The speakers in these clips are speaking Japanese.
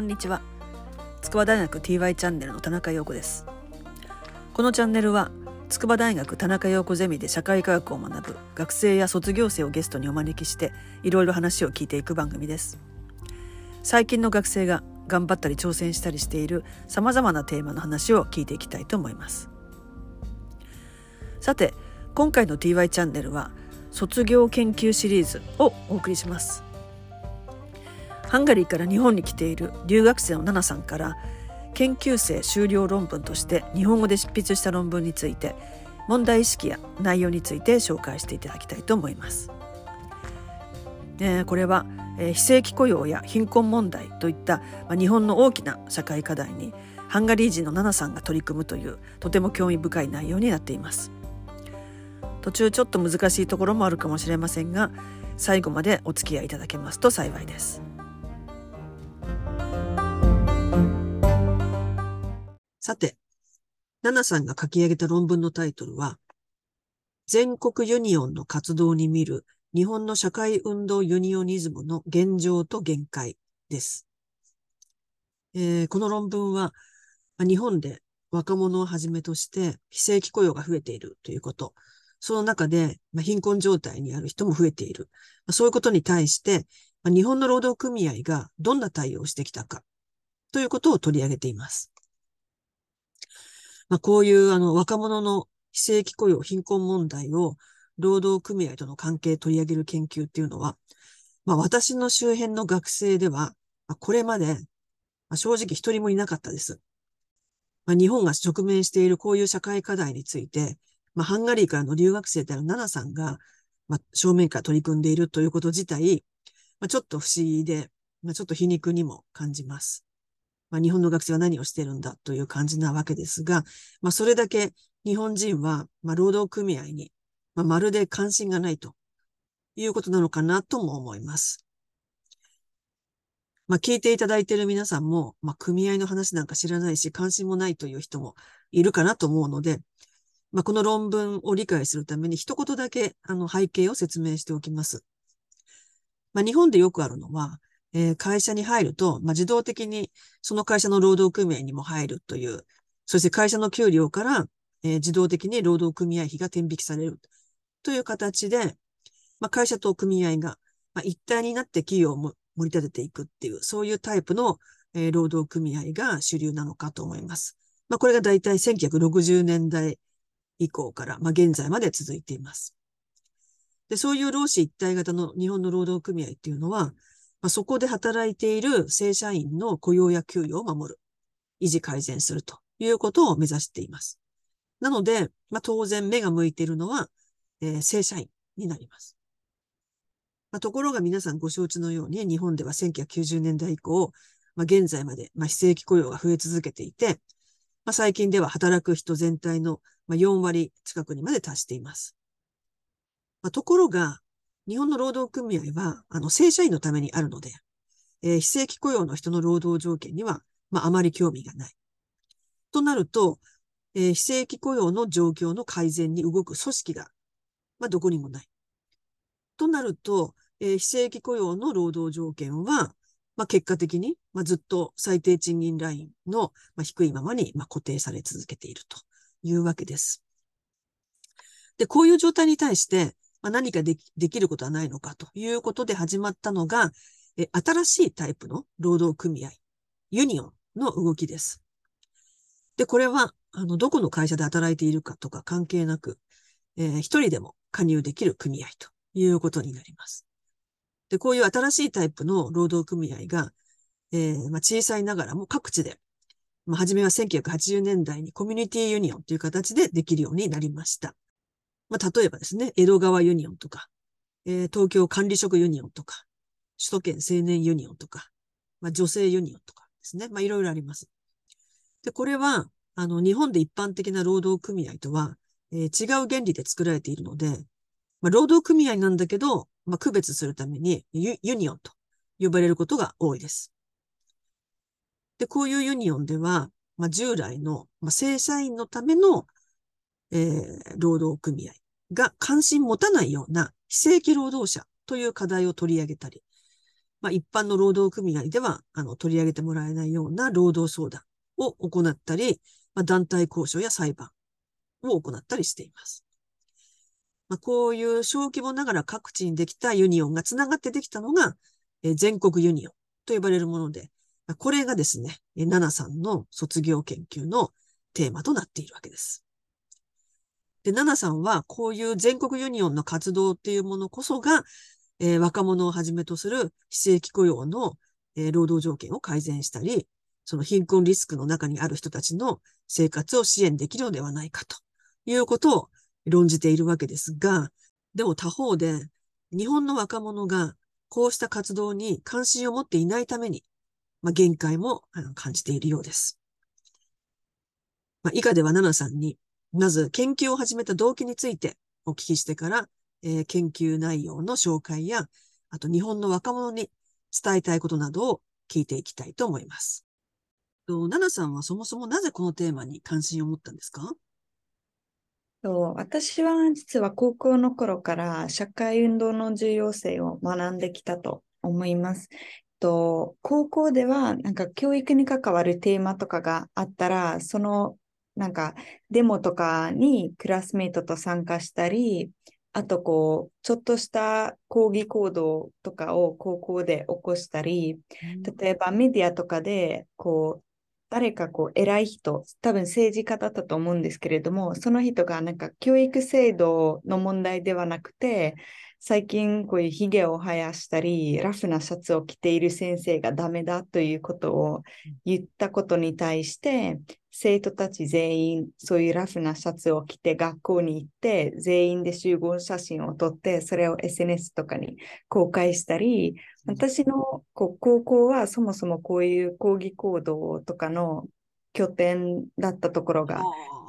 こんにちは。筑波大学 TY チャンネルの田中陽子です。このチャンネルは筑波大学田中陽子ゼミで社会科学を学ぶ学生や卒業生をゲストにお招きしていろいろ話を聞いていく番組です。最近の学生が頑張ったり挑戦したりしている様々なテーマの話を聞いていきたいと思います。さて今回の TY チャンネルは卒業研究シリーズをお送りします。ハンガリーから日本に来ている留学生のナナさんから研究生修了論文として日本語で執筆した論文について問題意識や内容について紹介していただきたいと思います。えー、これは、えー、非正規雇用や貧困問題といった、まあ、日本の大きな社会課題にハンガリー人のナナさんが取り組むというとても興味深い内容になっています。途中ちょっと難しいところもあるかもしれませんが最後までお付き合いいただけますと幸いです。さて、ナナさんが書き上げた論文のタイトルは、全国ユニオンの活動に見る日本の社会運動ユニオニズムの現状と限界です。えー、この論文は、日本で若者をはじめとして非正規雇用が増えているということ、その中で、ま、貧困状態にある人も増えている。ま、そういうことに対して、ま、日本の労働組合がどんな対応をしてきたかということを取り上げています。まあ、こういうあの若者の非正規雇用、貧困問題を労働組合との関係取り上げる研究っていうのは、まあ、私の周辺の学生では、まあ、これまで、まあ、正直一人もいなかったです。まあ、日本が直面しているこういう社会課題について、まあ、ハンガリーからの留学生であるナナさんが、まあ、正面から取り組んでいるということ自体、まあ、ちょっと不思議で、まあ、ちょっと皮肉にも感じます。まあ、日本の学生は何をしてるんだという感じなわけですが、まあ、それだけ日本人は、まあ、労働組合に、まあ、まるで関心がないということなのかなとも思います。まあ、聞いていただいている皆さんも、まあ、組合の話なんか知らないし、関心もないという人もいるかなと思うので、まあ、この論文を理解するために一言だけあの背景を説明しておきます。まあ、日本でよくあるのは、えー、会社に入ると、まあ、自動的にその会社の労働組合にも入るという、そして会社の給料から、えー、自動的に労働組合費が転引きされるという形で、まあ、会社と組合が、まあ、一体になって企業を盛り立てていくっていう、そういうタイプの、えー、労働組合が主流なのかと思います。まあ、これが大体1960年代以降から、まあ、現在まで続いています。で、そういう労使一体型の日本の労働組合っていうのは、まあ、そこで働いている正社員の雇用や給与を守る、維持改善するということを目指しています。なので、まあ、当然目が向いているのは、えー、正社員になります。まあ、ところが皆さんご承知のように、日本では1990年代以降、まあ、現在まで、まあ、非正規雇用が増え続けていて、まあ、最近では働く人全体の4割近くにまで達しています。まあ、ところが、日本の労働組合は、あの、正社員のためにあるので、えー、非正規雇用の人の労働条件には、まあ、あまり興味がない。となると、えー、非正規雇用の状況の改善に動く組織が、まあ、どこにもない。となると、えー、非正規雇用の労働条件は、まあ、結果的に、まあ、ずっと最低賃金ラインの、まあ、低いままに、まあ、固定され続けているというわけです。で、こういう状態に対して、まあ、何かできできることはないのかということで始まったのが、え新しいタイプの労働組合、ユニオンの動きです。で、これは、あの、どこの会社で働いているかとか関係なく、えー、一人でも加入できる組合ということになります。で、こういう新しいタイプの労働組合が、えー、まあ、小さいながらも各地で、まあ、初めは1980年代にコミュニティユニオンという形でできるようになりました。まあ、例えばですね、江戸川ユニオンとか、えー、東京管理職ユニオンとか、首都圏青年ユニオンとか、まあ、女性ユニオンとかですね。まあ、いろいろあります。で、これは、あの、日本で一般的な労働組合とは、えー、違う原理で作られているので、まあ、労働組合なんだけど、まあ、区別するためにユユニオンと呼ばれることが多いです。で、こういうユニオンでは、まあ、従来の、まあ、正社員のためのえー、労働組合が関心持たないような非正規労働者という課題を取り上げたり、まあ、一般の労働組合では、あの、取り上げてもらえないような労働相談を行ったり、まあ、団体交渉や裁判を行ったりしています。まあ、こういう小規模ながら各地にできたユニオンがつながってできたのが、え全国ユニオンと呼ばれるもので、これがですね、ナナさんの卒業研究のテーマとなっているわけです。で、ナナさんはこういう全国ユニオンの活動っていうものこそが、えー、若者をはじめとする非正規雇用の、えー、労働条件を改善したり、その貧困リスクの中にある人たちの生活を支援できるのではないかということを論じているわけですが、でも他方で日本の若者がこうした活動に関心を持っていないために、まあ、限界も感じているようです。まあ、以下ではナナさんに、まず研究を始めた動機についてお聞きしてから、えー、研究内容の紹介や、あと日本の若者に伝えたいことなどを聞いていきたいと思います。とナナさんはそもそもなぜこのテーマに関心を持ったんですか？私は実は高校の頃から社会運動の重要性を学んできたと思います。と高校ではなんか教育に関わるテーマとかがあったらそのなんかデモとかにクラスメートと参加したりあとこうちょっとした抗議行動とかを高校で起こしたり例えばメディアとかでこう誰かこう偉い人、多分政治家だったと思うんですけれども、その人がなんか教育制度の問題ではなくて、最近こういう髭を生やしたり、ラフなシャツを着ている先生がダメだということを言ったことに対して、生徒たち全員そういうラフなシャツを着て学校に行って全員で集合写真を撮ってそれを SNS とかに公開したり私のこう高校はそもそもこういう抗議行動とかの拠点だったところが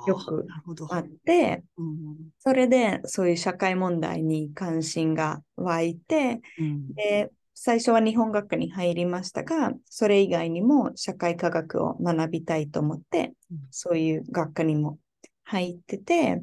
よくあって、うん、それでそういう社会問題に関心が湧いて、うん、で最初は日本学科に入りましたが、それ以外にも社会科学を学びたいと思って、うん、そういう学科にも入ってて、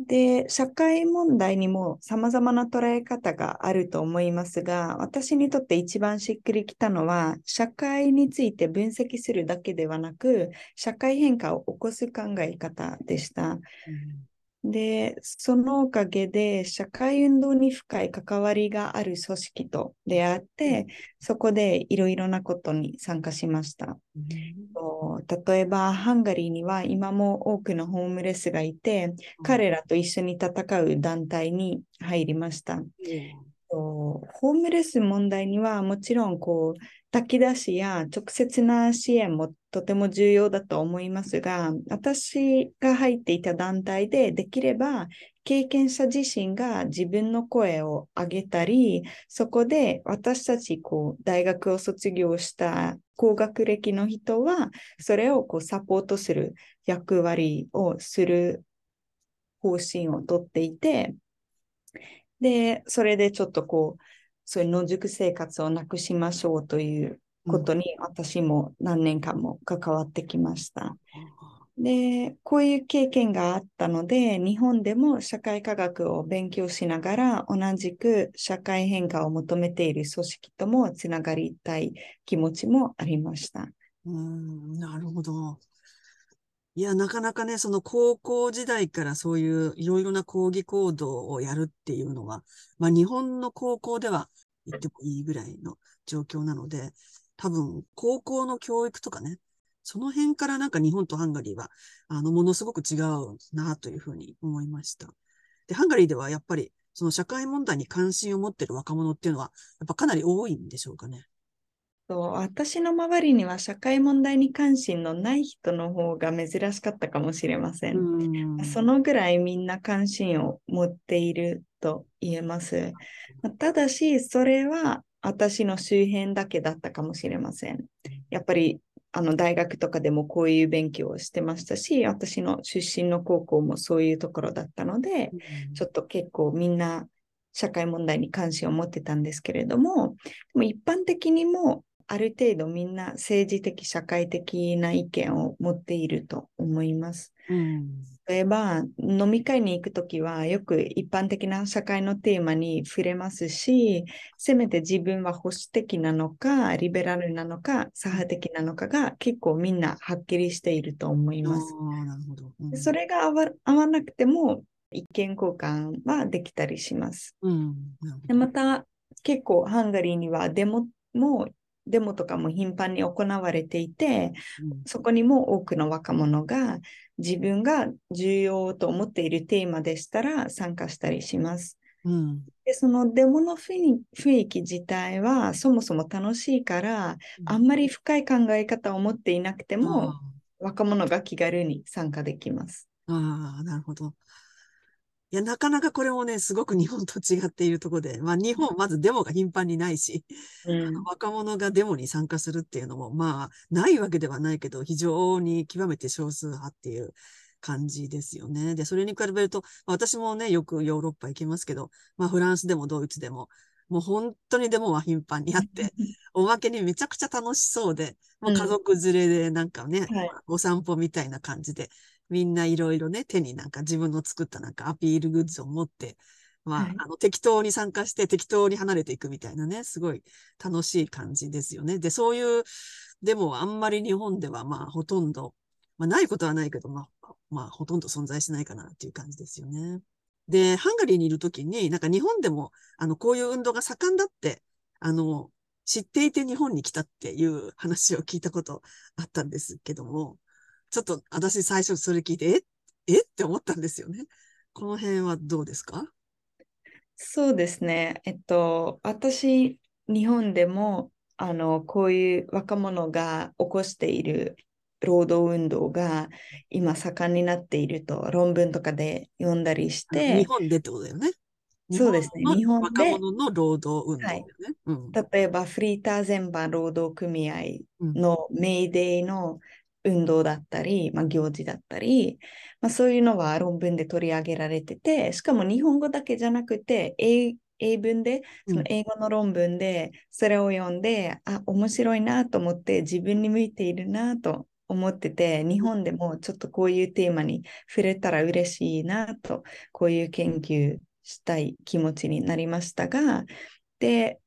で、社会問題にも様々な捉え方があると思いますが、私にとって一番しっくりきたのは、社会について分析するだけではなく、社会変化を起こす考え方でした。うんで、そのおかげで社会運動に深い関わりがある組織と出会って、そこでいろいろなことに参加しました。うん、例えば、ハンガリーには今も多くのホームレスがいて、うん、彼らと一緒に戦う団体に入りました。うん、ホームレス問題にはもちろんこう炊き出しや直接な支援もとても重要だと思いますが、私が入っていた団体でできれば経験者自身が自分の声を上げたり、そこで私たちこう大学を卒業した高学歴の人は、それをこうサポートする役割をする方針をとっていて、で、それでちょっとこう、そういう野宿生活をなくしましょうということに私も何年間も関わってきました。で、こういう経験があったので、日本でも社会科学を勉強しながら、同じく社会変化を求めている組織ともつながりたい気持ちもありました。うん、なるほど。いや、なかなかね、その高校時代からそういういろいろな抗議行動をやるっていうのは、まあ日本の高校では言ってもいいぐらいの状況なので、多分高校の教育とかね、その辺からなんか日本とハンガリーは、あの、ものすごく違うなというふうに思いました。で、ハンガリーではやっぱり、その社会問題に関心を持っている若者っていうのは、やっぱかなり多いんでしょうかね。そう私の周りには社会問題に関心のない人の方が珍しかったかもしれません。んそのぐらいみんな関心を持っていると言えます。ただし、それは私の周辺だけだったかもしれません。やっぱりあの大学とかでもこういう勉強をしてましたし、私の出身の高校もそういうところだったので、ちょっと結構みんな社会問題に関心を持ってたんですけれども、でも一般的にもある程度みんな政治的、社会的な意見を持っていると思います。うん、例えば、飲み会に行くときは、よく一般的な社会のテーマに触れますし、せめて自分は保守的なのか、リベラルなのか、左派的なのかが結構みんなはっきりしていると思います。なるほど。うん、それが合わ合わなくても、意見交換はできたりします。うん、でまた、結構ハンガリーにはデモも、デモとかも頻繁に行われていて、そこにも多くの若者が自分が重要と思っているテーマでしたら参加したりします。うん、でそのデモの雰囲気自体はそもそも楽しいから、あんまり深い考え方を持っていなくても、若者が気軽に参加できます。ああ、なるほど。いや、なかなかこれもね、すごく日本と違っているところで、まあ日本、まずデモが頻繁にないし、うん、若者がデモに参加するっていうのも、まあ、ないわけではないけど、非常に極めて少数派っていう感じですよね。で、それに比べると、私もね、よくヨーロッパ行きますけど、まあフランスでもドイツでも、もう本当にデモは頻繁にあって、おまけにめちゃくちゃ楽しそうで、もう家族連れでなんかね、うんはい、お散歩みたいな感じで、みんないろいろね、手になんか自分の作ったなんかアピールグッズを持って、まあ、はい、あの適当に参加して適当に離れていくみたいなね、すごい楽しい感じですよね。で、そういう、でもあんまり日本ではまあほとんど、まあないことはないけど、まあ、まあほとんど存在しないかなっていう感じですよね。で、ハンガリーにいるときに、なんか日本でも、あの、こういう運動が盛んだって、あの、知っていて日本に来たっていう話を聞いたことあったんですけども、ちょっと私最初それ聞いて、え？え？って思ったんですよね。この辺はどうですか？そうですね。えっと、私、日本でも、あの、こういう若者が起こしている労働運動が今盛んになっていると論文とかで読んだりして。日本でってことだよね。そうですね。日本で。若者の労働運動ね。はいうん、例えば、フリーター全般労働組合のメイデーの運動だったり、まあ、行事だったり、まあ、そういうのは論文で取り上げられてて、しかも日本語だけじゃなくて、英英文で、その英語の論文でそれを読んで、うん、あ、面白いなと思って自分に向いているなと思ってて、日本でもちょっとこういうテーマに触れたら嬉しいなと、こういう研究したい気持ちになりましたが、で、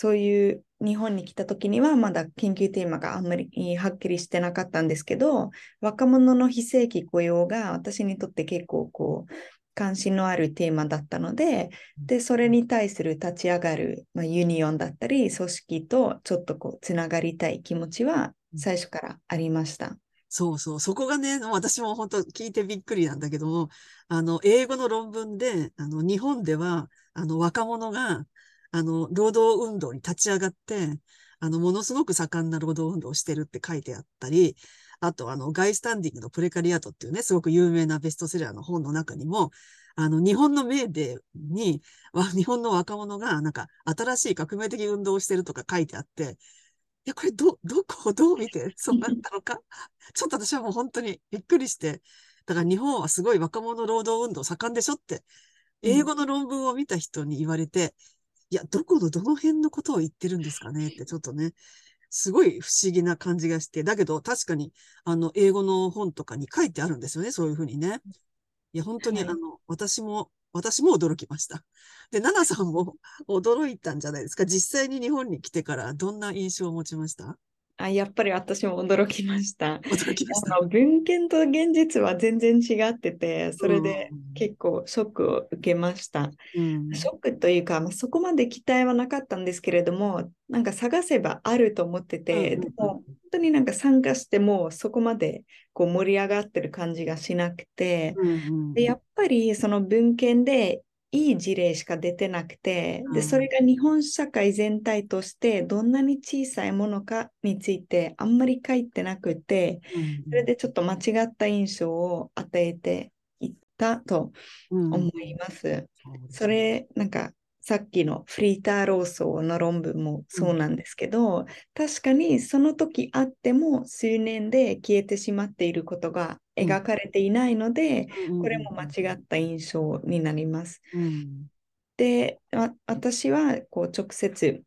そういう日本に来た時にはまだ研究テーマがあんまりはっきりしてなかったんですけど、若者の非正規雇用が私にとって結構こう、関心のあるテーマだったので、で、それに対する立ち上がる、まあ、ユニオンだったり、組織とちょっとこう、つながりたい気持ちは最初からありました。そうそう。そこがね、私も本当聞いてびっくりなんだけども、あの、英語の論文で、あの、日本では、あの、若者が、あの、労働運動に立ち上がって、あの、ものすごく盛んな労働運動をしてるって書いてあったり、あと、あの、ガイスタンディングのプレカリアートっていうね、すごく有名なベストセラーの本の中にも、あの、日本のメーデーに、日本の若者が、なんか、新しい革命的運動をしてるとか書いてあって、いや、これ、ど、どこをどう見てそうなったのか？ちょっと私はもう本当にびっくりして、だから日本はすごい若者労働運動盛んでしょって、英語の論文を見た人に言われて、いや、どこのどの辺のことを言ってるんですかねってちょっとね、すごい不思議な感じがして、だけど確かに、あの、英語の本とかに書いてあるんですよね、そういうふうにね。いや、本当に、はいあの、私も、私も驚きました。で、ナナさんも 驚いたんじゃないですか。実際に日本に来てからどんな印象を持ちました？あやっぱり私も驚きました。驚きました。文献と現実は全然違ってて、それでうん結構ショックを受けました。うんショックというか、まあ、そこまで期待はなかったんですけれども、なんか探せばあると思ってて、うんでも本当になんか参加してもそこまでこう盛り上がってる感じがしなくて、うんうんでやっぱりその文献でいい事例しか出てなくて、うんでそれが日本社会全体としてどんなに小さいものかについてあんまり書いてなくて、うんそれでちょっと間違った印象を与えていったとうん思います。そうですそれなんかさっきのフリーター労争の論文もそうなんですけど、確かにその時あっても数年で消えてしまっていることが描かれていないので、うん。これも間違った印象になります。うん。で、わ私はこう直接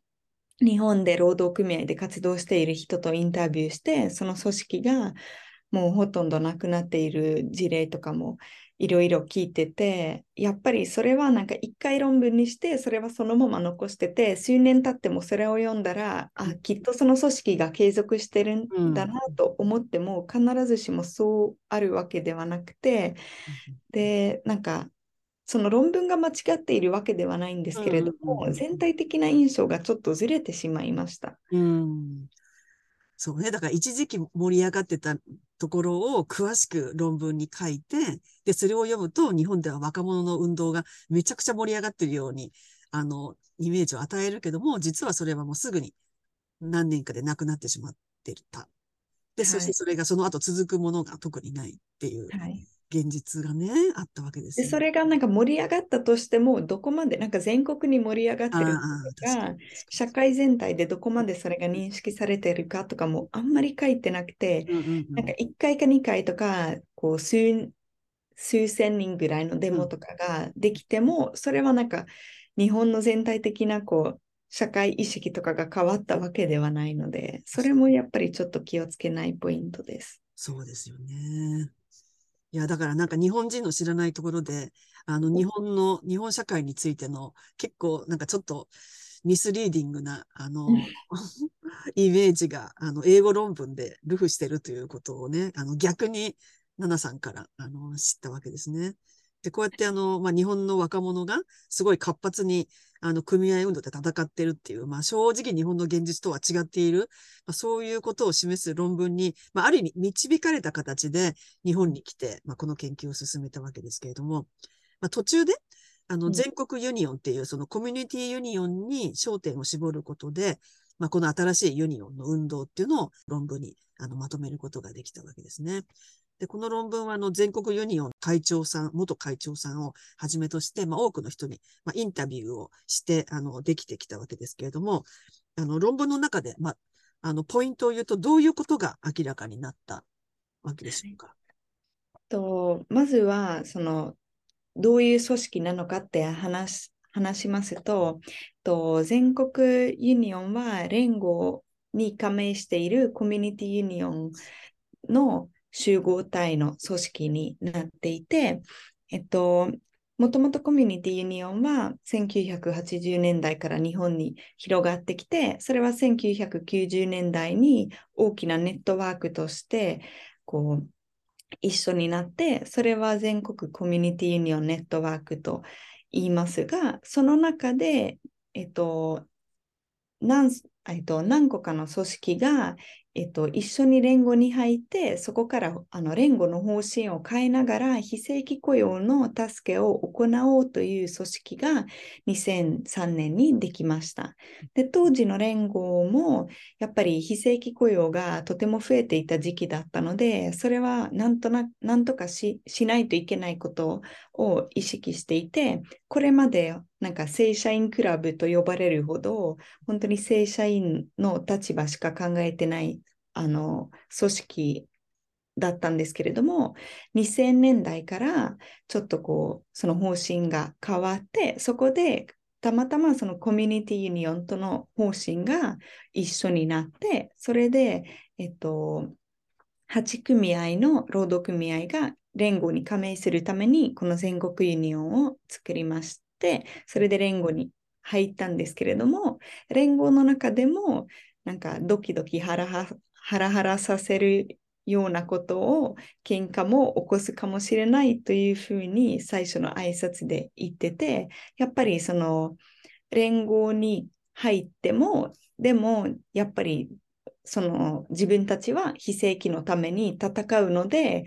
日本で労働組合で活動している人とインタビューして、その組織がもうほとんどなくなっている事例とかもいろいろ聞いてて、やっぱりそれはなんか一回論文にして、それはそのまま残してて、数年経ってもそれを読んだら、あ、きっとその組織が継続してるんだなと思っても、必ずしもそうあるわけではなくて、で、なんか、その論文が間違っているわけではないんですけれども、全体的な印象がちょっとずれてしまいました。うんそうね。だから一時期盛り上がってたところを詳しく論文に書いて、で、それを読むと日本では若者の運動がめちゃくちゃ盛り上がってるように、あの、イメージを与えるけども、実はそれはもうすぐに何年かでなくなってしまってた。で、そしてそれがその後続くものが特にないっていう。はい現実がね、あったわけです、ね、でそれがなんか盛り上がったとしても、どこまで、なんか全国に盛り上がってるかが、社会全体でどこまでそれが認識されてるかとかもあんまり書いてなくて、なんか1回か2回とか、こう数、数千人ぐらいのデモとかができても、うん、それはなんか日本の全体的なこう、社会意識とかが変わったわけではないので、それもやっぱりちょっと気をつけないポイントです。そうですよね。いや、だからなんか日本人の知らないところで、あの、日本の、日本社会についての結構なんかちょっとミスリーディングな、あの、イメージが、あの、英語論文でルフしてるということをね、あの、逆に、ナナさんから、あの、知ったわけですね。で、こうやってあの、まあ、日本の若者がすごい活発に、あの、組合運動で戦ってるっていう、まあ、正直日本の現実とは違っている、まあ、そういうことを示す論文に、まあ、ある意味導かれた形で日本に来て、まあ、この研究を進めたわけですけれども、まあ、途中で、あの、全国ユニオンっていう、そのコミュニティユニオンに焦点を絞ることで、まあ、この新しいユニオンの運動っていうのを論文にあのまとめることができたわけですね。で、この論文はあの全国ユニオン会長さん、元会長さんをはじめとして、まあ、多くの人に、まあ、インタビューをして、あの、できてきたわけですけれども、あの、論文の中で、まあ、あの、ポイントを言うと、どういうことが明らかになったわけでしょうか？とまずは、その、どういう組織なのかって話話しますと、と全国ユニオンは連合に加盟しているコミュニティユニオンの集合体の組織になっていて、えっと、もともとコミュニティユニオンは1980年代から日本に広がってきて、それは1990年代に大きなネットワークとしてこう一緒になって、それは全国コミュニティユニオンネットワークと言いますが、その中で、えっと、何えっと、何個かの組織がえっと、一緒に連合に入って、そこからあの連合の方針を変えながら、非正規雇用の助けを行おうという組織が2003年にできました。で、当時の連合も、やっぱり非正規雇用がとても増えていた時期だったので、それはなんとななんとかしないといけないことを意識していて、これまでなんか正社員クラブと呼ばれるほど、本当に正社員の立場しか考えてないあの組織だったんですけれども、2000年代からちょっとこう、その方針が変わって、そこでたまたまそのコミュニティユニオンとの方針が一緒になって、それで、えっと、8組合の労働組合が連合に加盟するために、この全国ユニオンを作りました。て、それで連合に入ったんですけれども、連合の中でも、なんかドキドキハラハハラハラさせるようなことを喧嘩も起こすかもしれないというふうに最初の挨拶で言ってて、やっぱりその連合に入っても、でもやっぱりその自分たちは非正規のために戦うので、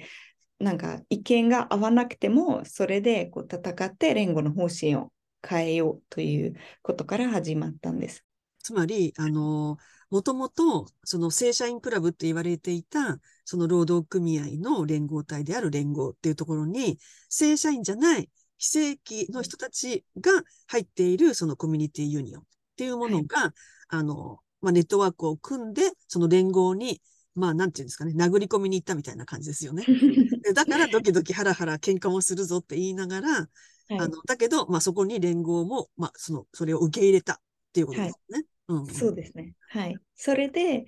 なんか意見が合わなくても、それでこう戦って連合の方針を変えようということから始まったんです。つまり、あの、もともと、その正社員クラブって言われていた、その労働組合の連合体である連合っていうところに、正社員じゃない非正規の人たちが入っているそのコミュニティユニオンっていうものが、はい、あの、まあ、ネットワークを組んで、その連合に、まあ、なんていうんですかね、殴り込みに行ったみたいな感じですよね。でだから、ドキドキハラハラ喧嘩もするぞって言いながら、はい、あの、だけど、まあ、そこに連合も、まあ、その、それを受け入れたっていうことですね。はいうん、そうですね。はい。それで、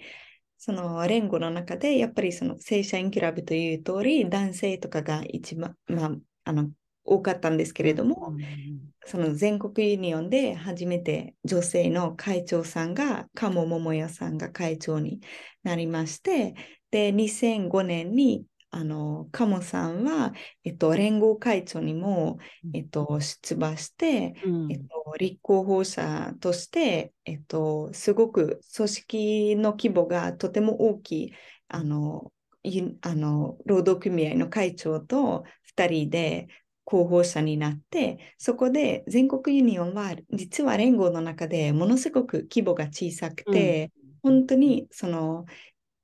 その連合の中で、やっぱりその正社員クラブという通り、男性とかが一番、まあ、あの、多かったんですけれども、うんその全国ユニオンで初めて女性の会長さんが、鴨桃也さんが会長になりまして、で、2005年に、あの、鴨さんは、えっと、連合会長にも、えっと、出馬して、うん。えっと、立候補者として、えっと、すごく組織の規模がとても大きい、あの、ゆあの労働組合の会長と2人で候補者になって、そこで全国ユニオンは実は連合の中でものすごく規模が小さくて、本当にその、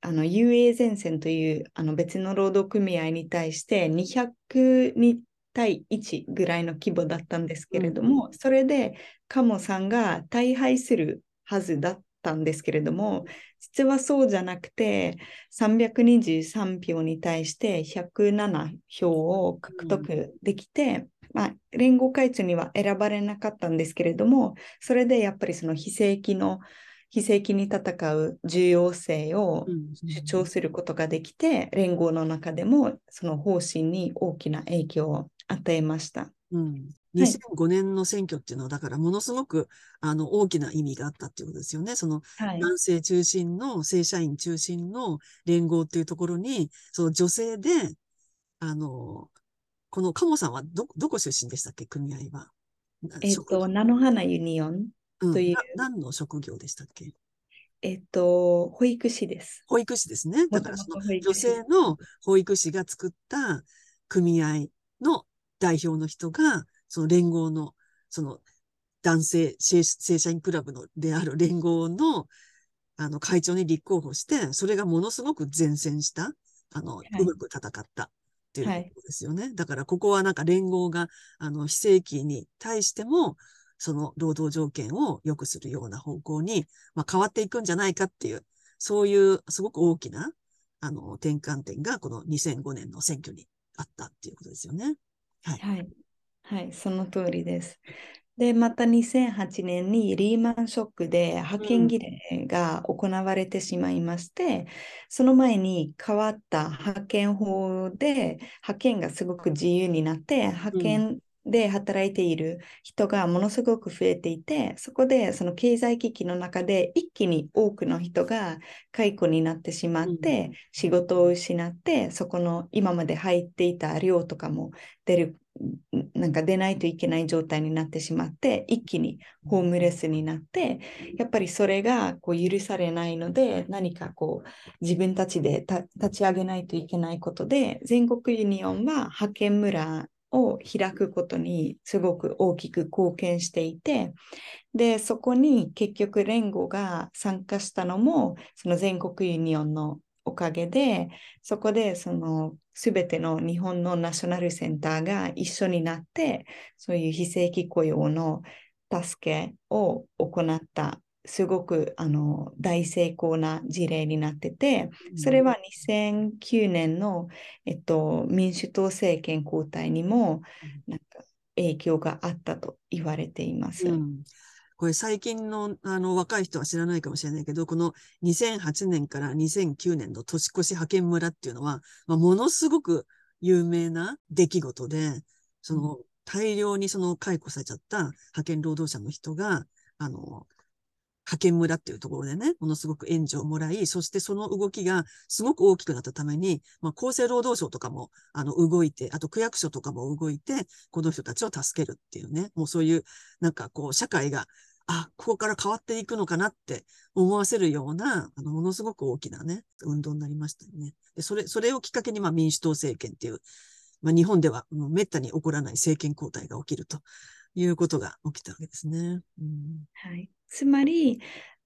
あの UA 前線というあの別の労働組合に対して200対1ぐらいの規模だったんですけれども、それで鴨さんが大敗するはずだったんですけれども、実はそうじゃなくて、323票に対して107票を獲得できて、まあ、連合会長には選ばれなかったんですけれども、それでやっぱりその非正規の非正規に戦う重要性をうん主張することができて、連合の中でもその方針に大きな影響を与えました。うんはい2005年の選挙っていうのは、だからものすごくあの大きな意味があったっていうことですよね。そのはい。男性中心の正社員中心の連合っていうところに、その女性で、あの、この鴨さんはど、どこ出身でしたっけ、組合は。なえっ職と、菜の花ユニオン、うんというな何の職業でしたっけ？えっと、保育士です。保育士ですね。だからその女性の保育士が作った組合の代表の人が、その連合の、その男性正正社員クラブのである連合の、あの会長に立候補して、それがものすごく善戦した、あの、いうまく戦ったっていうはいことですよね。だからここはなんか連合が、あの、非正規に対しても、その労働条件を良くするような方向に、まあ、変わっていくんじゃないかっていう、そういうすごく大きな、あの、転換点がこの2005年の選挙にあったっていうことですよね。はい。はい。その通りです。で、また2008年にリーマンショックで派遣儀礼が行われてしまいまして、その前に変わった派遣法で派遣がすごく自由になって、派遣で働いている人がものすごく増えていて、そこでその経済危機の中で一気に多くの人が解雇になってしまって、うん。仕事を失って、そこの今まで入っていた量とかも出る、なんか出ないといけない状態になってしまって、一気にホームレスになって、やっぱりそれがこう許されないので、何かこう自分たちでた立ち上げないといけないことで、全国ユニオンは派遣村を開くことにすごく大きく貢献していて、で、そこに結局連合が参加したのも、その全国ユニオンのおかげで、そこでその全ての日本のナショナルセンターが一緒になって、そういう非正規雇用の助けを行った、すごくあの大成功な事例になってて、それは2009年の、えっと、民主党政権交代にもなんか影響があったと言われています。うん。これ最近のあの若い人は知らないかもしれないけど、この2008年から2009年の年越し派遣村っていうのは、まあ、ものすごく有名な出来事で、その大量にその解雇されちゃった派遣労働者の人が、あの、派遣村っていうところでね、ものすごく援助をもらい、そしてその動きがすごく大きくなったために、まあ、厚生労働省とかも、あの、動いて、あと区役所とかも動いて、この人たちを助けるっていうね、もうそういう、なんかこう、社会が、あ、ここから変わっていくのかなって思わせるような、あの、ものすごく大きなね、運動になりましたよね。で、それ、それをきっかけに、まあ、民主党政権っていう、まあ、日本ではもう滅多に起こらない政権交代が起きるということが起きたわけですね。うん。はい、つまり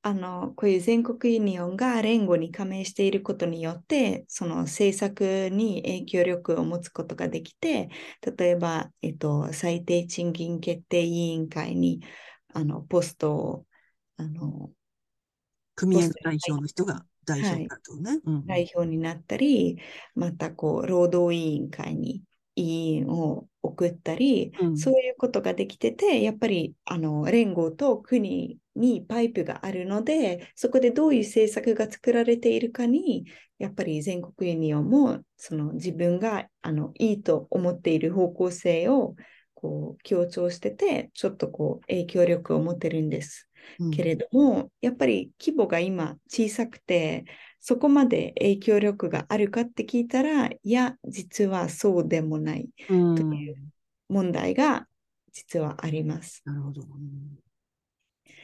あの、こういう全国ユニオンが連合に加盟していることによって、その政策に影響力を持つことができて、例えば、えっと、最低賃金決定委員会にあのポストをあの組合の代表の人が代表にな代表になったり、またこう労働委員会に委員を送ったり、うんそういうことができてて、やっぱりあの連合と国にパイプがあるので、そこでどういう政策が作られているかに、やっぱり全国ユニオンもその自分があのいいと思っている方向性をこう強調してて、ちょっとこう影響力を持ってるんです。うんけれども、やっぱり規模が今小さくて、そこまで影響力があるかって聞いたら、いや、実はそうでもないうんという問題が実はあります。なるほど。うん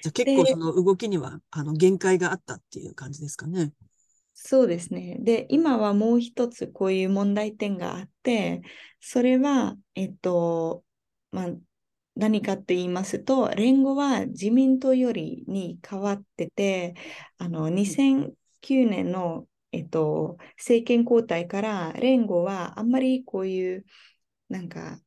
じゃあ結構その動きにはあの限界があったっていう感じですかね。そうですね。で、今はもう一つこういう問題点があって、それは、えっと、まあ、何かって言いますと、連合は自民党よりに変わってて、あの、2009年の、えっと、政権交代から連合はあんまりこういう、なんか、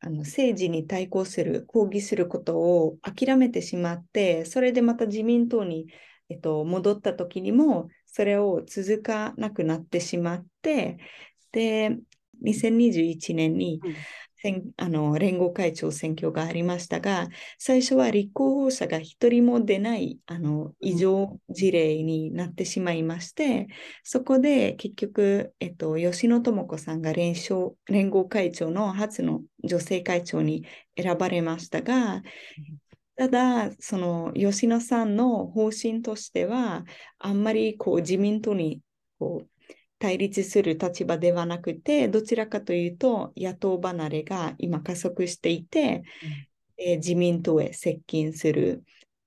あの政治に対抗する、抗議することを諦めてしまって、それでまた自民党に、えっと、戻った時にも、それを続かなくなってしまって、で、2021年にうん。あの連合会長選挙がありましたが、最初は立候補者が一人も出ないあの異常事例になってしまいまして、そこで結局、えっと、吉野智子さんが連勝連合会長の初の女性会長に選ばれましたが、ただ、その吉野さんの方針としては、あんまりこう自民党にこう対立する立場ではなくて、どちらかというと野党離れが今加速していて、えー自民党へ接近する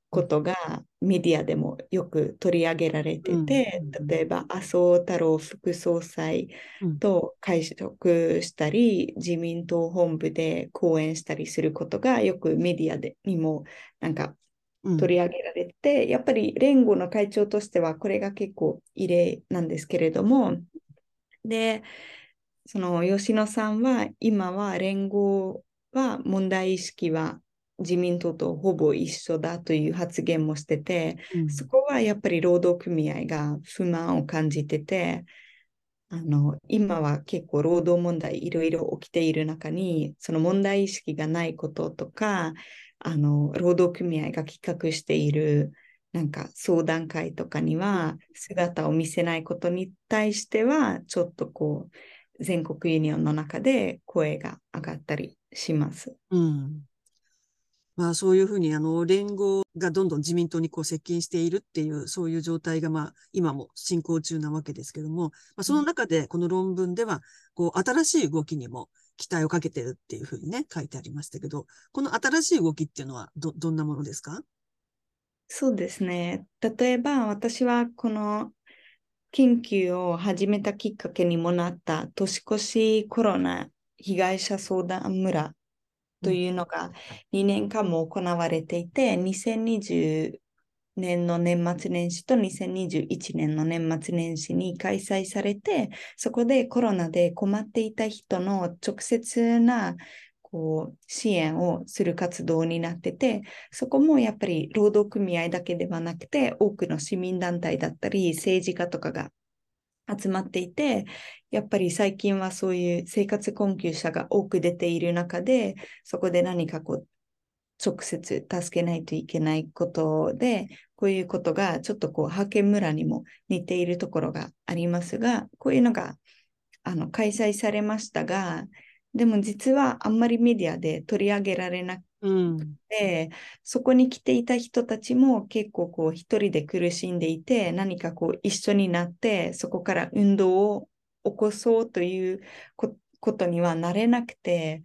ことがメディアでもよく取り上げられてて、うん。例えば麻生太郎副総裁うん。と会食したり、自民党本部で講演したりすることがよくメディアでにもなんかうん取り上げられて、やっぱり連合の会長としてはこれが結構異例なんですけれども、で、その吉野さんは今は連合は問題意識は自民党とほぼ一緒だという発言もしてて、うん。そこはやっぱり労働組合が不満を感じてて、あの今は結構労働問題いろいろ起きている中に、その問題意識がないこととか、あの労働組合が企画しているなんか相談会とかには姿を見せないことに対しては、ちょっとこう、全国ユニオンの中で声が上がったりします。うん。まあそういうふうにあの連合がどんどん自民党にこう接近しているっていうそういう状態がまあ今も進行中なわけですけども、まあ、その中でこの論文ではこう新しい動きにも期待をかけてるっていうふうにね書いてありましたけど、この新しい動きっていうのはど、どんなものですか？そうですね。例えば私はこの研究を始めたきっかけにもなった年越しコロナ被害者相談村というのが2年間も行われていて、2020年の年末年始と2021年の年末年始に開催されて、そこでコロナで困っていた人の直接なこう支援をする活動になってて、そこもやっぱり労働組合だけではなくて、多くの市民団体だったり、政治家とかが集まっていて、やっぱり最近はそういう生活困窮者が多く出ている中で、そこで何かこう、直接助けないといけないことで、こういうことがちょっとこう、派遣村にも似ているところがありますが、こういうのがあの開催されましたが、でも実はあんまりメディアで取り上げられなくうん。て、そこに来ていた人たちも結構こう一人で苦しんでいて、何かこう一緒になって、そこから運動を起こそうというこことにはなれなくて、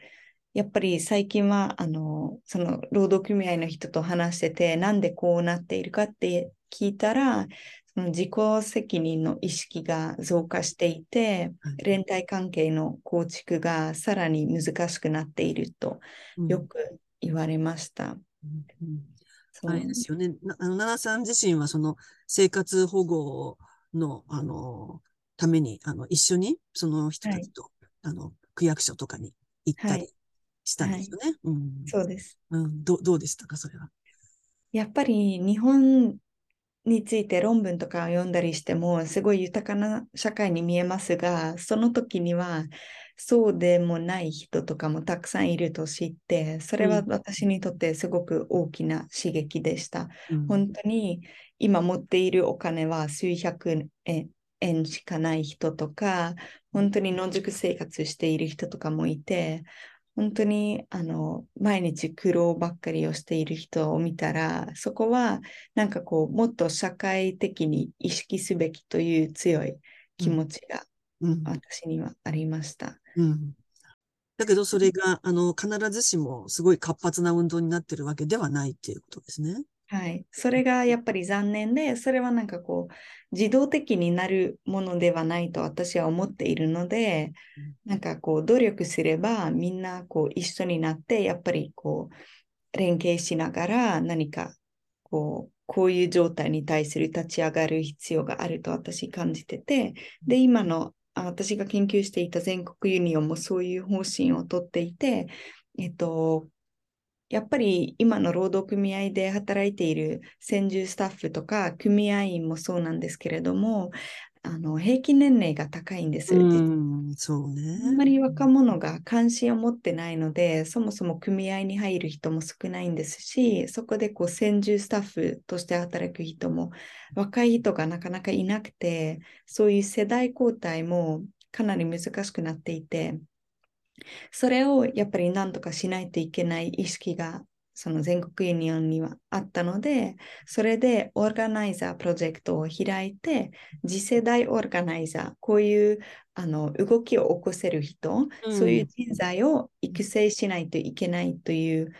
やっぱり最近はあのその労働組合の人と話してて、なんでこうなっているかって聞いたら、その自己責任の意識が増加していて、はい。連帯関係の構築がさらに難しくなっているとうん。よく言われました。うんうん。そう。あれですよね。なあの、奈々さん自身はその生活保護の、あの、ために、あの、一緒にその人たちと、あの、区役所とかに行ったりはいしたんですよね。うん。そうです。うん。どう、どうでしたか、それは？やっぱり日本について論文とかを読んだりしても、すごい豊かな社会に見えますが、その時には、そうでもない人とかもたくさんいると知って、それは私にとってすごく大きな刺激でした。うん、本当に今持っているお金は数百円しかない人とか、本当に野宿生活している人とかもいて、本当にあの毎日苦労ばっかりをしている人を見たら、そこはなんかこう、もっと社会的に意識すべきという強い気持ちが私にはありました。うん、うんだけど、それが、あの、必ずしもすごい活発な運動になってるわけではないっていうことですね。はい。それがやっぱり残念で、それはなんかこう、自動的になるものではないと私は思っているので、なんかこう、努力すればみんなこう一緒になって、やっぱりこう、連携しながら何かこう、こういう状態に対する立ち上がる必要があると私感じてて、で、今の私が研究していた全国ユニオンもそういう方針をとっていて、えっと、やっぱり今の労働組合で働いている専従スタッフとか組合員もそうなんですけれども、あの平均年齢が高いんです。うんそうね。あんまり若者が関心を持ってないので、そもそも組合に入る人も少ないんですし、そこでこう専従スタッフとして働く人も若い人がなかなかいなくて、そういう世代交代もかなり難しくなっていて、それをやっぱり何とかしないといけない意識がその全国ユニオンにはあったので、それでオーガナイザープロジェクトを開いて、次世代オーガナイザー、こういうあの動きを起こせる人、うん、そういう人材を育成しないといけないという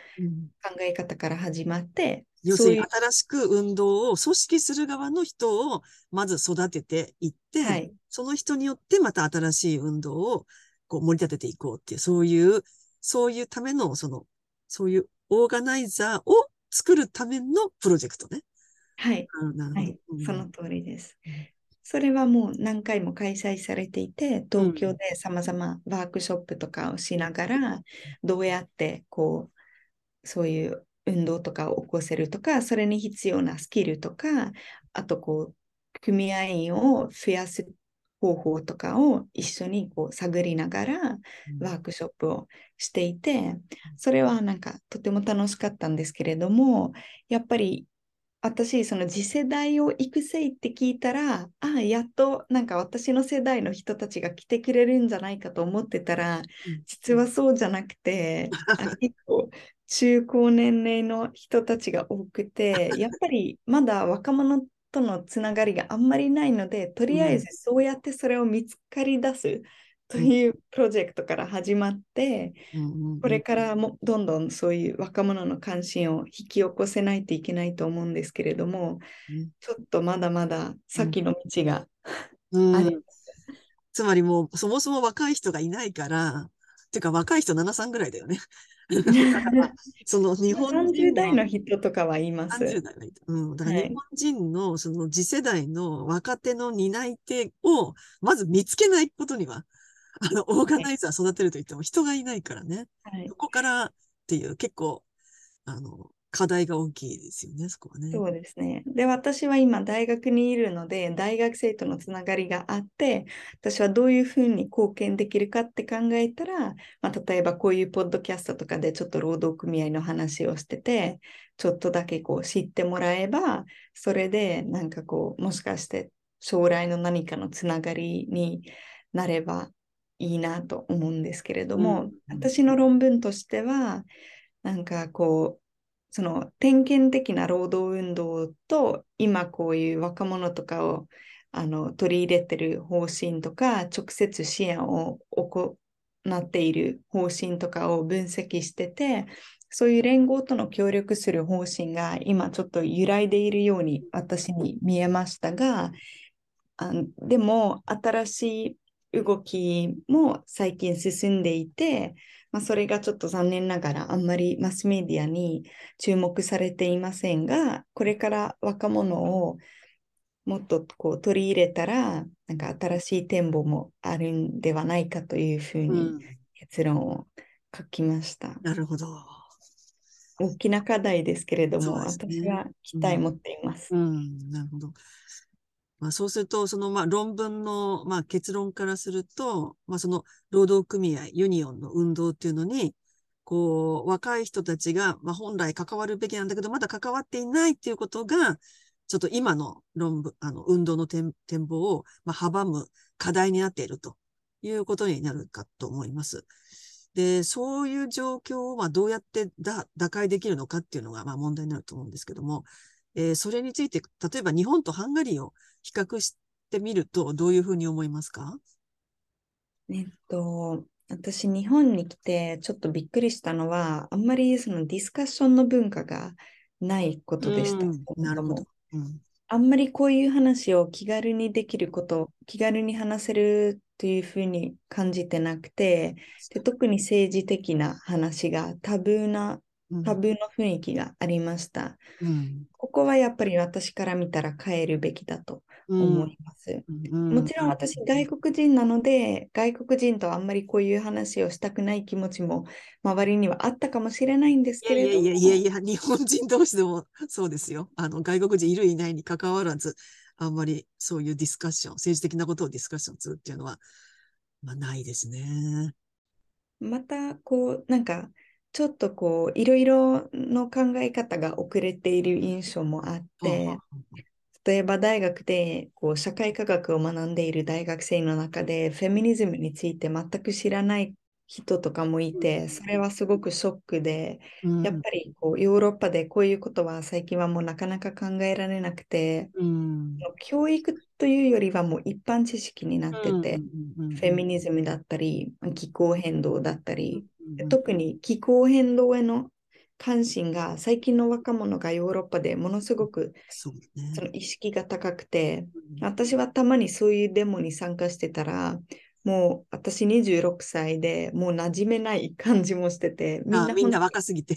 考え方から始まって、うん、要するに新しく運動を組織する側の人をまず育てていって、はい、その人によってまた新しい運動をこう盛り立てていこうっていう、そういう、そういうための、その、そういうオーガナイザーを作るためのプロジェクトね。はい。はい、その通りです。それはもう何回も開催されていて、東京でさまざまワークショップとかをしながら、どうやってこう、そういう運動とかを起こせるとか、それに必要なスキルとか、あとこう、組合員を増やす方法とかを一緒にこう探りながらワークショップをしていて、それはなんかとても楽しかったんですけれども、やっぱり私、その次世代を育成って聞いたら、ああ、やっとなんか私の世代の人たちが来てくれるんじゃないかと思ってたら、実はそうじゃなくて、結構中高年齢の人たちが多くて、やっぱりまだ若者とのつながりがあんまりないので、とりあえずそうやってそれを見つかり出すというプロジェクトから始まって、これからもどんどんそういう若者の関心を引き起こせないといけないと思うんですけれども、ちょっとまだまだ先の道があります。つまりもうそもそも若い人がいないから、ていうか若い人73ぐらいだよね。その日本人30代の人とかはいます。30代の人。うん。だから日本人のその次世代の若手の担い手をまず見つけないことには、あの、オーガナイザー育てると言っても人がいないからね。はい、そこからっていう結構、あの、課題が大きいですよね、そこはね。そうですね。で、私は今大学にいるので、大学生とのつながりがあって、私はどういうふうに貢献できるかって考えたら、まあ、例えばこういうポッドキャストとかでちょっと労働組合の話をしてて、ちょっとだけこう知ってもらえば、それでなんかこう、もしかして将来の何かのつながりになればいいなと思うんですけれども、うん、私の論文としては、なんかこう、その点検的な労働運動と今こういう若者とかをあの取り入れてる方針とか直接支援を行っている方針とかを分析しててそういう連合との協力する方針が今ちょっと揺らいでいるように私に見えましたがあでも新しい動きも最近進んでいてまあ、それがちょっと残念ながらあんまりマスメディアに注目されていませんが、これから若者をもっとこう取り入れたら、なんか新しい展望もあるんではないかというふうに結論を書きました。うん、なるほど。大きな課題ですけれども、ね私は期待持っています。うん、なるほど。まあ、そうすると、そのまあ論文のまあ結論からすると、まあ、その労働組合、ユニオンの運動っていうのに、こう、若い人たちが、まあ、本来関わるべきなんだけど、まだ関わっていないっていうことが、ちょっと今の論文、あの、運動の展望を、まあ、阻む課題になっているということになるかと思います。で、そういう状況を、まあ、どうやって打打開できるのかっていうのが、まあ、問題になると思うんですけども、えーそれについて、例えば日本とハンガリーを比較してみると、どういうふうに思いますか？えっと、私、日本に来てちょっとびっくりしたのは、あんまりそのディスカッションの文化がないことでした。うんなるほど。うんあんまりこういう話を気軽にできること、気軽に話せるというふうに感じてなくて、で特に政治的な話がタブーな、うんタブーの雰囲気がありました。うんここはやっぱり私から見たら変えるべきだとうん思います。うんもちろん私、外国人なので、外国人とあんまりこういう話をしたくない気持ちも周りにはあったかもしれないんですけれども、いやいやいや、日本人同士でもそうですよ。あの、外国人いるいないに関わらず、あんまりそういうディスカッション、政治的なことをディスカッションするっていうのは、まあ、ないですね。またこう、なんかちょっとこう、いろいろの考え方が遅れている印象もあって、例えば大学でこう社会科学を学んでいる大学生の中でフェミニズムについて全く知らない人とかもいて、それはすごくショックで、うん。やっぱりこうヨーロッパでこういうことは最近はもうなかなか考えられなくて、うん。教育というよりはもう一般知識になってて、フフェミニズムだったり、気候変動だったり、ム特に気候変動への関心が最近の若者がヨーロッパでものすごくその意識が高くて、私はたまにそういうデモに参加してたら、もう私26歳でもう馴染めない感じもしてて、みんなあみんな本若すぎて。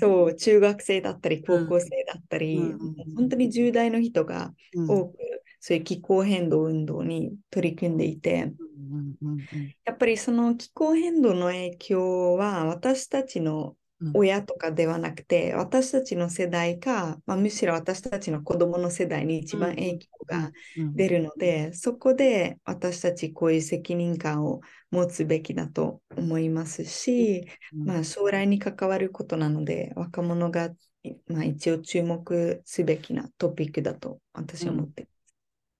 当 そう中学生だったり高校生だったり、うん。本当に10代の人がうん。多くそういう気候変動運動に取り組んでいて、やっぱりその気候変動の影響は私たちのうん。親とかではなくて、私たちの世代か、まあ、むしろ私たちの子供の世代に一番影響がうん出るので、そこで私たちこういう責任感を持つべきだと思いますし、うんまあ、将来に関わることなので、若者が、まあ、一応注目すべきなトピックだと私は思って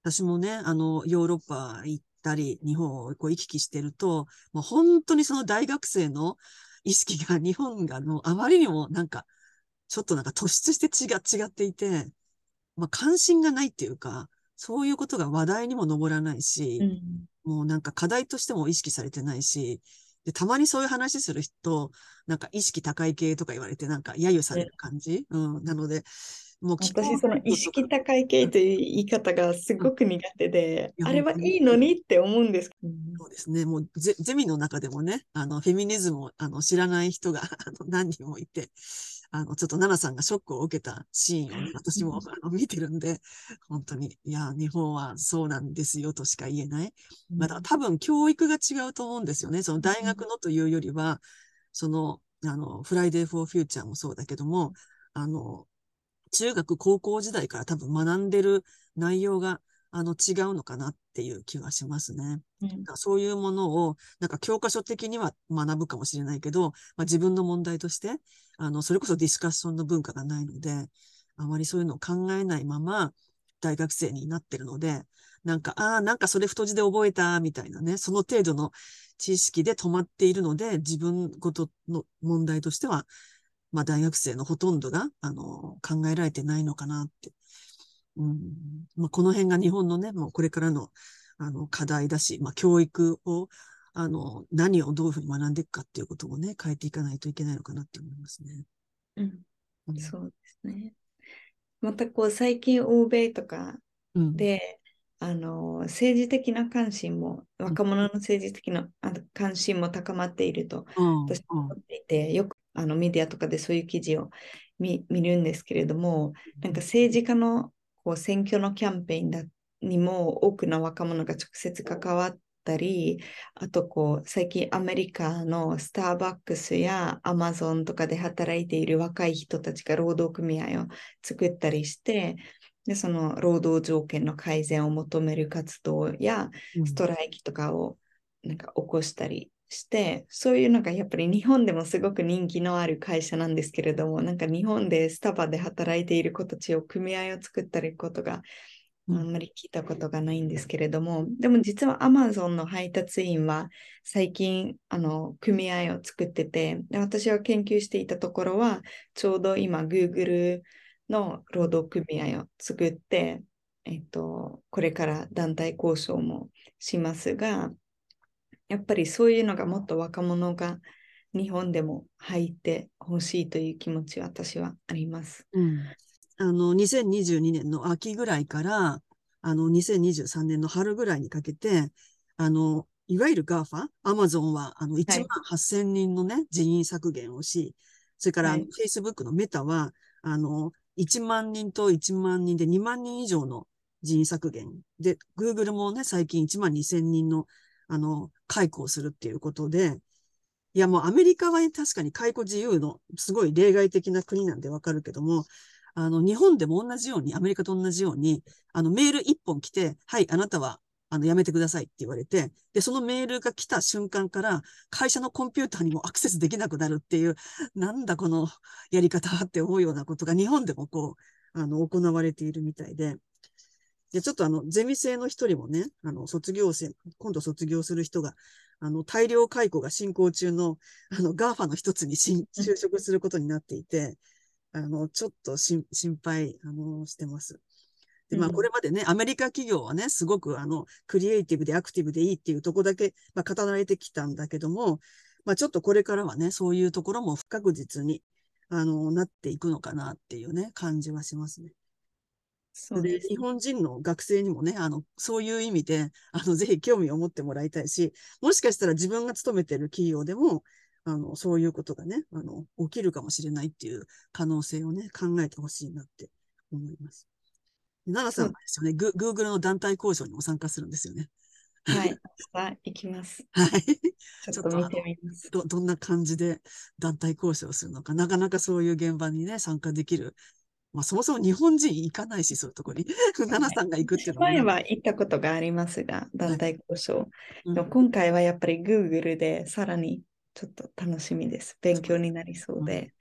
私もね、あの、ヨーロッパ行ったり、日本をこう行き来してると、もう本当にその大学生の意識が日本がもうあまりにもなんか、ちょっとなんか突出して違違っていて、まあ関心がないっていうか、そういうことが話題にも上らないし、うん。もうなんか課題としても意識されてないし、で、たまにそういう話する人、なんか意識高い系とか言われて、なんか揶揄される感じ、うん、なので、もう私、その意識高い系という言い方がすごく苦手で、うんあれはいいのにって思うんです。そうですね。もうゼ、ゼミの中でもね、あの、フェミニズムをあの知らない人が あの何人もいて、あの、ちょっと奈々さんがショックを受けたシーンをね、私もあの見てるんで、本当に、いや、日本はそうなんですよとしか言えない。まあ、だ多分教育が違うと思うんですよね。その大学のというよりは、その、あの、フライデーフォーフューチャーもそうだけども、あの、中学、高校時代から多分学んでる内容が、あの、違うのかなっていう気はしますね。うんそういうものを、なんか教科書的には学ぶかもしれないけど、まあ、自分の問題として、あの、それこそディスカッションの文化がないので、あまりそういうのを考えないまま大学生になってるので、なんか、ああ、なんかそれ太字で覚えた、みたいなね、その程度の知識で止まっているので、自分ごとの問題としては、まあ大学生のほとんどが、あの、考えられてないのかなって。うん。まあこの辺が日本のね、もうこれからの、あの、課題だし、まあ教育を、あの、何をどういうふうに学んでいくかっていうこともね、変えていかないといけないのかなって思いますね。うんうんそうですね。またこう最近欧米とかうん、で、あの政治的な関心も若者の政治的なあ関心も高まっているとうん、私は思っていて、よくあのメディアとかでそういう記事を見見るんですけれども、なんか政治家のこう選挙のキャンペーンだにも多くの若者が直接関わったったり、あとこう、最近アメリカのスターバックスやアマゾンとかで働いている若い人たちが労働組合を作ったりして、で、その労働条件の改善を求める活動やストライキとかをなんか起こしたりして、そういうのがやっぱり日本でもすごく人気のある会社なんですけれども、なんか日本でスタバで働いている子たちを組合を作ったりことがあんまり聞いたことがないんですけれども、でも実は Amazon の配達員は最近あの組合を作っててで、私は研究していたところは、ちょうど今 Google の労働組合を作って、えっと、これから団体交渉もしますが、やっぱりそういうのがもっと若者が日本でも入ってほしいという気持ちは私はあります。うん、あの、2022年の秋ぐらいから、あの、2023年の春ぐらいにかけて、あの、いわゆる GAFA、アマゾンは、あの、1万8000人のね、はい、人員削減をし、それから、はい、Facebook のメタは、あの、1万人と1万人で2万人以上の人員削減。で、Google もね、最近1万2000人の、あの、解雇をするっていうことで、いや、もうアメリカは確かに解雇自由のすごい例外的な国なんでわかるけども、あの、日本でも同じように、アメリカと同じように、あの、メール一本来て、はい、あなたは、あの、やめてくださいって言われて、で、そのメールが来た瞬間から、会社のコンピューターにもアクセスできなくなるっていう、なんだこのやり方って思うようなことが日本でもこう、あの、行われているみたいで、で、ちょっとあの、ゼミ生の一人もね、あの、卒業生、今度卒業する人が、あの、大量解雇が進行中の、あの、GAFA の一つに就職することになっていて、あの、ちょっと心配、あの、してます。で、まあ、これまでね、アメリカ企業はね、すごく、あの、クリエイティブでアクティブでいいっていうとこだけ、まあ、語られてきたんだけども、まあ、ちょっとこれからはね、そういうところも不確実に、あの、なっていくのかなっていうね、感じはしますね。そうで、日本人の学生にもね、あの、そういう意味で、あの、ぜひ興味を持ってもらいたいし、もしかしたら自分が勤めてる企業でも、あの、そういうことがね、あの、起きるかもしれないっていう可能性をね、考えてほしいなって思います。奈々さんですよね、グ、Google の団体交渉にも参加するんですよね。はい、明日行きます。はい。ちょっと見てみます。ど、どんな感じで団体交渉するのか、なかなかそういう現場にね、参加できる。まあ、そもそも日本人行かないし、そういうところに。奈々さんが行くっていうのは、ね、前は行ったことがありますが、団体交渉。はいうん、今回はやっぱり Google でさらにちょっと楽しみです。勉強になりそうで。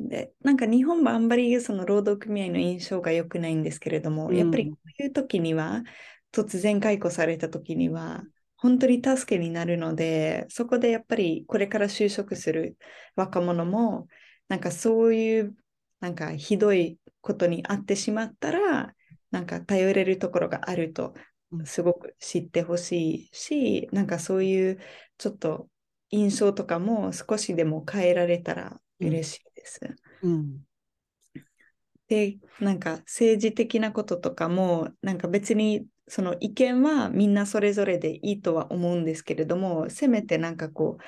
うん、で、なんか日本もあんまりその労働組合の印象が良くないんですけれども、うん、やっぱりこういう時には、突然解雇された時には、本当に助けになるので、そこでやっぱりこれから就職する若者も、なんかそういうなんかひどいことにあってしまったら、なんか頼れるところがあるとすごく知ってほしいし、なんかそういうちょっと印象とかも少しでも変えられたら嬉しいです。うん、で、なんか政治的なこととかも、なんか別にその意見はみんなそれぞれでいいとは思うんですけれども、せめてなんかこう、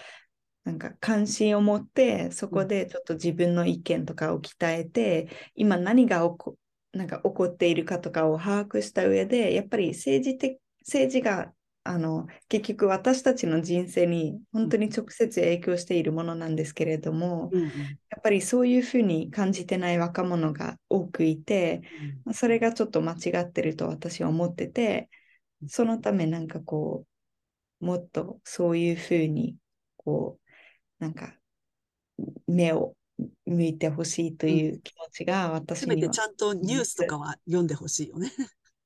なんか関心を持ってそこでちょっと自分の意見とかを鍛えて、今何が起こなんか起こっているかとかを把握した上でやっぱり政治的政治があの結局私たちの人生に本当に直接影響しているものなんですけれども、うんうん、やっぱりそういうふうに感じてない若者が多くいて、うん、それがちょっと間違ってると私は思っててそのためなんかこうもっとそういうふうにこうなんか目を向いてほしいという気持ちが私には、てちゃんとニュースとかは読んでほしいよね。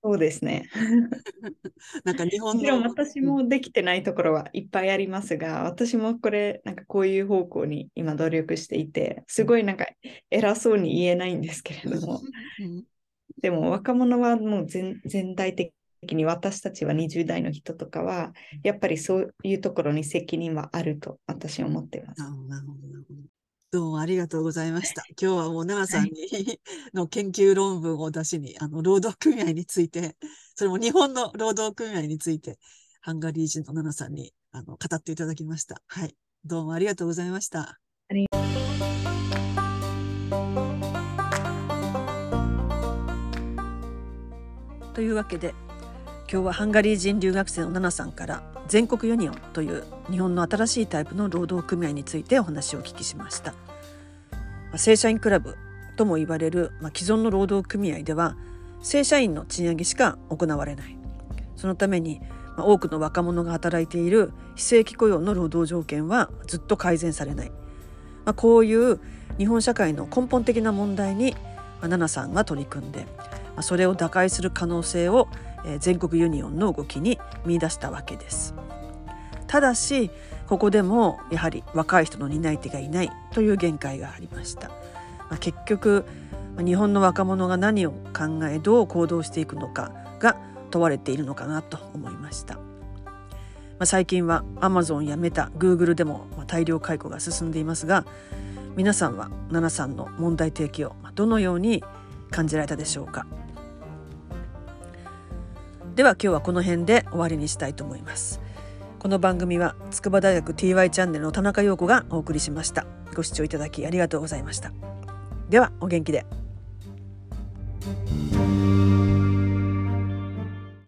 そうですね。なんか日本の。私もできてないところはいっぱいありますが、私もこれ、なんかこういう方向に今努力していて、すごいなんか偉そうに言えないんですけれども、でも若者はもう全全体的に私たちは20代の人とかは、やっぱりそういうところに責任はあると私は思っています。ど、うもありがとうございました。今日はもう奈々さんに、はい、の研究論文を出しに、あの、労働組合について、それも日本の労働組合について、ハンガリー人の奈々さんに、あの、語っていただきました。はい。どうもありがとうございました。というわけで、今日はハンガリー人留学生のナナさんから全国ユニオンという日本の新しいタイプの労働組合についてお話をお聞きしました。正社員クラブとも言われる、まあ、既存の労働組合では正社員の賃上げしか行われない。そのために、まあ、多くの若者が働いている非正規雇用の労働条件はずっと改善されない、まあ、こういう日本社会の根本的な問題に、まあ、奈々さんが取り組んで、まあ、それを打開する可能性を全国ユニオンの動きに見出したわけです。ただしここでもやはり若い人の担い手がいないという限界がありました。まあ、結局日本の若者が何を考えどう行動していくのかが問われているのかなと思いました。まあ、最近はアマゾンやメタ、グーグルでも大量解雇が進んでいますが皆さんは奈々さんの問題提起をどのように感じられたでしょうか？では今日はこの辺で終わりにしたいと思います。この番組は筑波大学 TY チャンネルの田中陽子がお送りしました。ご視聴いただきありがとうございました。ではお元気で。